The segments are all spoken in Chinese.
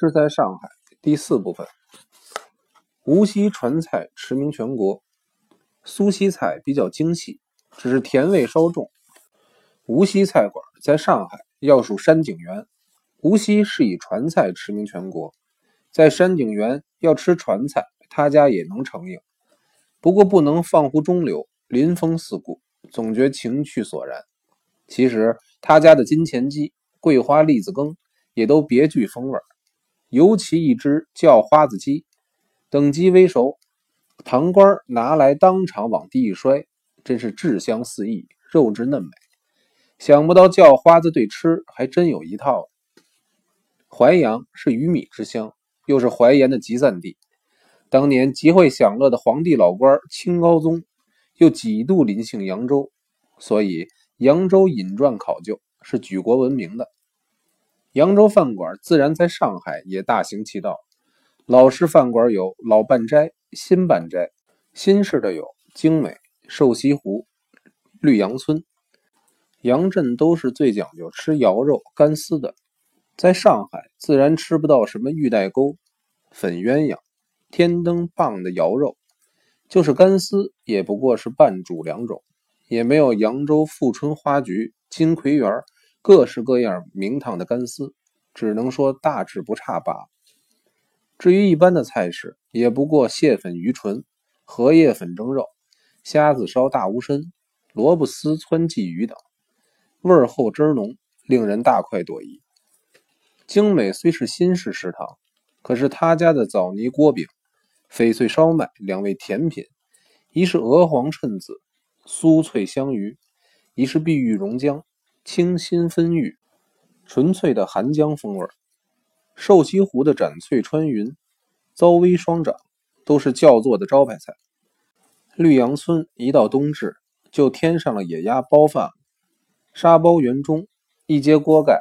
吃在上海第四部分。无锡传菜驰名全国，苏锡菜比较精细，只是甜味稍重。无锡菜馆在上海要数山景园。无锡是以传菜驰名全国，在山景园要吃传菜，他家也能成应。不过不能放乎中流，临风四顾，总觉情趣索然。其实他家的金钱鸡、桂花栗子羹也都别具风味，尤其一只叫花子鸡。等鸡煨熟，堂官拿来当场往地一摔，真是质香四溢，肉质嫩美。想不到叫花子对吃还真有一套。淮阳是鱼米之乡，又是淮盐的集散地。当年极会享乐的皇帝老官清高宗，又几度临幸扬州，所以扬州饮馔考究是举国闻名的。扬州饭馆自然在上海也大行其道。老式饭馆有老半斋、新半斋，新式的有精美、瘦西湖、绿杨村。杨镇都是最讲究吃肴肉干丝的，在上海自然吃不到什么玉带钩、粉鸳鸯、天灯棒的肴肉，就是干丝也不过是半煮两种，也没有扬州富春花菊、金葵园各式各样名堂的干丝，只能说大致不差罢了。至于一般的菜式，也不过蟹粉鱼唇、荷叶粉蒸肉、虾子烧大乌参、萝卜丝汆鲫鱼等，味儿厚汁浓，令人大快朵颐。精美虽是新式食堂，可是他家的枣泥锅饼、翡翠烧麦两味甜品，一是鹅黄衬子、酥脆香鱼，一是碧玉溶浆、清新芬玉，纯粹的韩江风味。瘦西湖的斩翠穿云、糟微双掌都是叫座的招牌菜。绿杨村一到冬至，就添上了野鸭包饭，沙包圆中，一揭锅盖，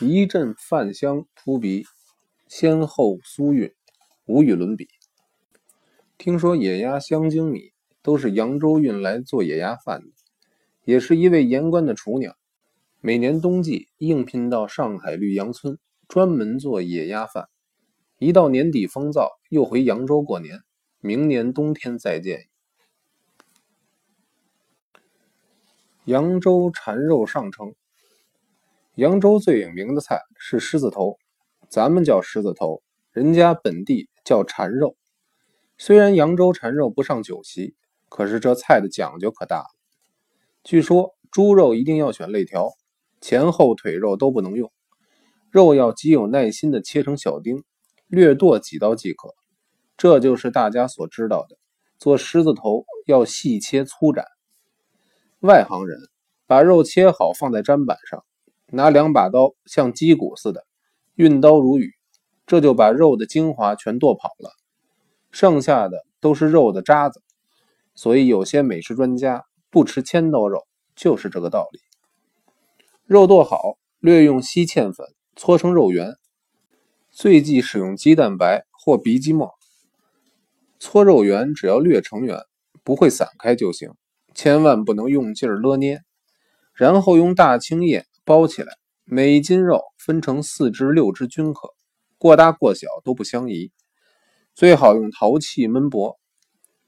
一阵饭香扑鼻，鲜厚酥韵，无与伦比。听说野鸭香精米都是扬州运来做野鸭饭的，也是一位盐官的厨娘，每年冬季应聘到上海绿杨村。专门做野鸭饭，一到年底风燥，又回扬州过年。明年冬天再见。扬州缠肉上乘。扬州最有名的菜是狮子头，咱们叫狮子头，人家本地叫缠肉。虽然扬州缠肉不上酒席，可是这菜的讲究可大了。据说猪肉一定要选肋条，前后腿肉都不能用。肉要极有耐心地切成小丁，略剁几刀即可。这就是大家所知道的，做狮子头要细切粗斩。外行人把肉切好放在砧板上，拿两把刀像击鼓似的运刀如雨，这就把肉的精华全剁跑了，剩下的都是肉的渣子。所以有些美食专家不吃千刀肉，就是这个道理。肉剁好，略用稀芡粉。搓成肉圆，最忌使用鸡蛋白或鼻鸡末。搓肉圆只要略成圆，不会散开就行，千万不能用劲儿勒捏。然后用大青叶包起来，每斤肉分成四至六只均可，过大过小都不相宜。最好用陶器焖薄，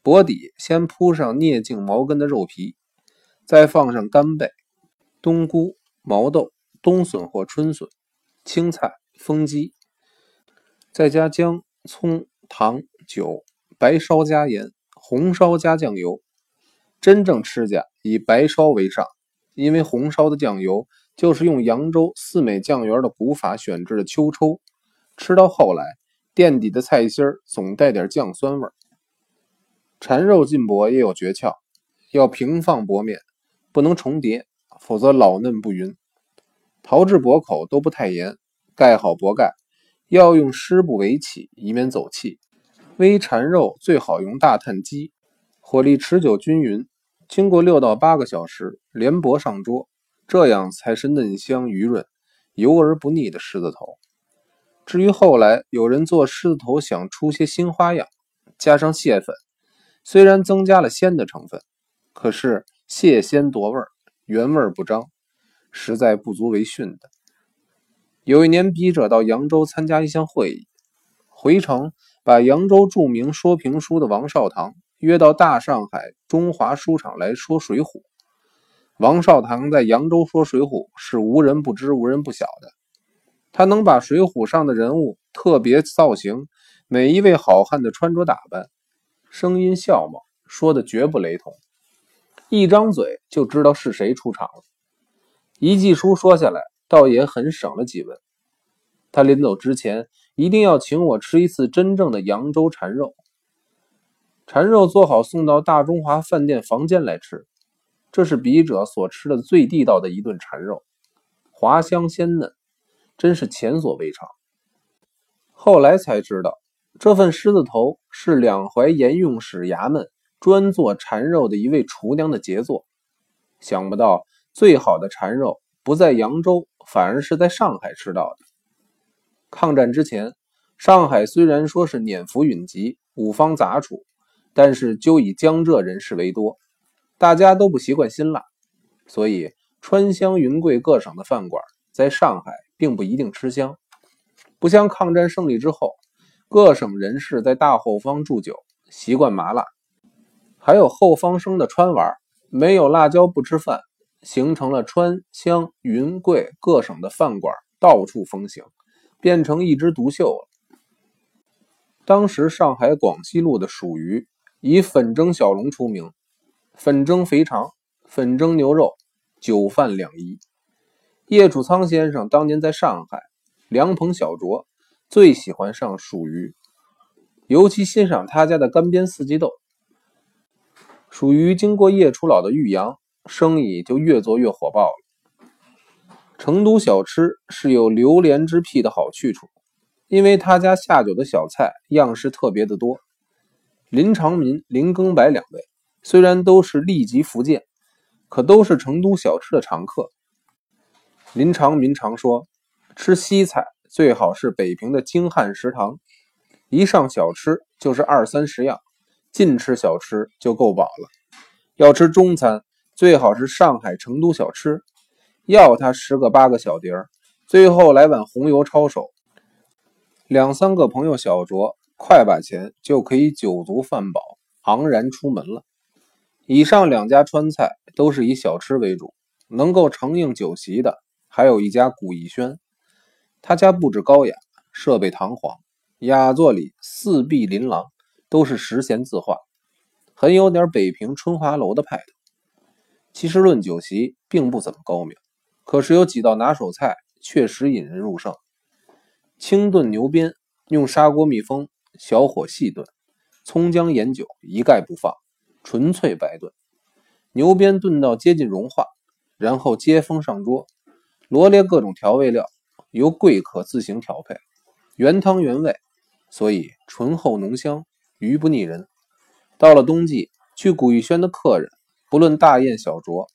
薄底先铺上镍净毛根的肉皮，再放上干贝、冬菇、毛豆、冬笋或春笋。青菜、风鸡，再加姜、葱、糖、酒，白烧加盐，红烧加酱油。真正吃家以白烧为上，因为红烧的酱油就是用扬州四美酱园的古法选制的秋抽。吃到后来，垫底的菜心总带点酱酸味儿。缠肉进薄也有诀窍，要平放薄面，不能重叠，否则老嫩不匀。陶制薄口都不太严，盖好薄盖，要用湿布围起，以免走气。煨缠肉最好用大炭机，火力持久均匀。经过六到八个小时，连薄上桌，这样才是嫩香鱼润、油而不腻的狮子头。至于后来有人做狮子头想出些新花样，加上蟹粉，虽然增加了鲜的成分，可是蟹鲜夺味儿，原味不彰。实在不足为训的。有一年，笔者到扬州参加一项会议，回程把扬州著名说评书的王少堂约到大上海中华书场来说《水浒》。王少堂在扬州说《水浒》是无人不知、无人不晓的。他能把《水浒》上的人物特别造型、每一位好汉的穿着打扮、声音笑貌说的绝不雷同，一张嘴就知道是谁出场了。一季书说下来。倒也很省了几文。他临走之前一定要请我吃一次真正的扬州馋肉。馋肉做好送到大中华饭店房间来吃，这是笔者所吃的最地道的一顿馋肉，滑香鲜嫩，真是前所未尝。后来才知道，这份狮子头是两淮盐用使衙门专做馋肉的一位厨娘的杰作。想不到最好的馋肉不在扬州。反而是在上海吃到的。抗战之前，上海虽然说是辇服云集、五方杂处，但是就以江浙人士为多，大家都不习惯辛辣，所以川湘云贵各省的饭馆在上海并不一定吃香。不像抗战胜利之后，各省人士在大后方住久，习惯麻辣，还有后方生的川娃，没有辣椒不吃饭。形成了川湘云贵各省的饭馆到处风行，变成一枝独秀了。当时上海广西路的蜀鱼以粉蒸小笼出名，粉蒸肥肠、粉蒸牛肉，酒饭两宜。叶楚仓先生当年在上海凉棚小酌，最喜欢上蜀鱼，尤其欣赏他家的干煸四季豆。属于经过叶楚老的玉阳。生意就越做越火爆了。成都小吃是有榴莲之癖的好去处，因为他家下酒的小菜样式特别的多。林长民、林更白两位虽然都是立籍福建，可都是成都小吃的常客。林长民常说，吃西菜最好是北平的京汉食堂，一上小吃就是二三十样，尽吃小吃就够饱了。要吃中餐。最好是上海、成都小吃，要他十个八个小碟儿，最后来碗红油抄手，两三个朋友小酌，快把钱就可以酒足饭饱，昂然出门了。以上两家川菜都是以小吃为主，能够承应酒席的，还有一家古逸轩，他家布置高雅，设备堂皇，雅座里四壁琳琅，都是实闲字画，很有点北平春华楼的派头。其实论酒席并不怎么高明，可是有几道拿手菜确实引人入胜。清炖牛鞭，用砂锅密封，小火细炖，葱姜盐酒一概不放，纯粹白炖。牛鞭炖到接近融化，然后接风上桌，罗列各种调味料，由贵客自行调配，原汤原味，所以醇厚浓香，鱼不腻人。到了冬季，去古玉轩的客人。不论大宴小酌，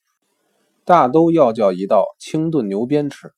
大都要叫一道清炖牛鞭吃。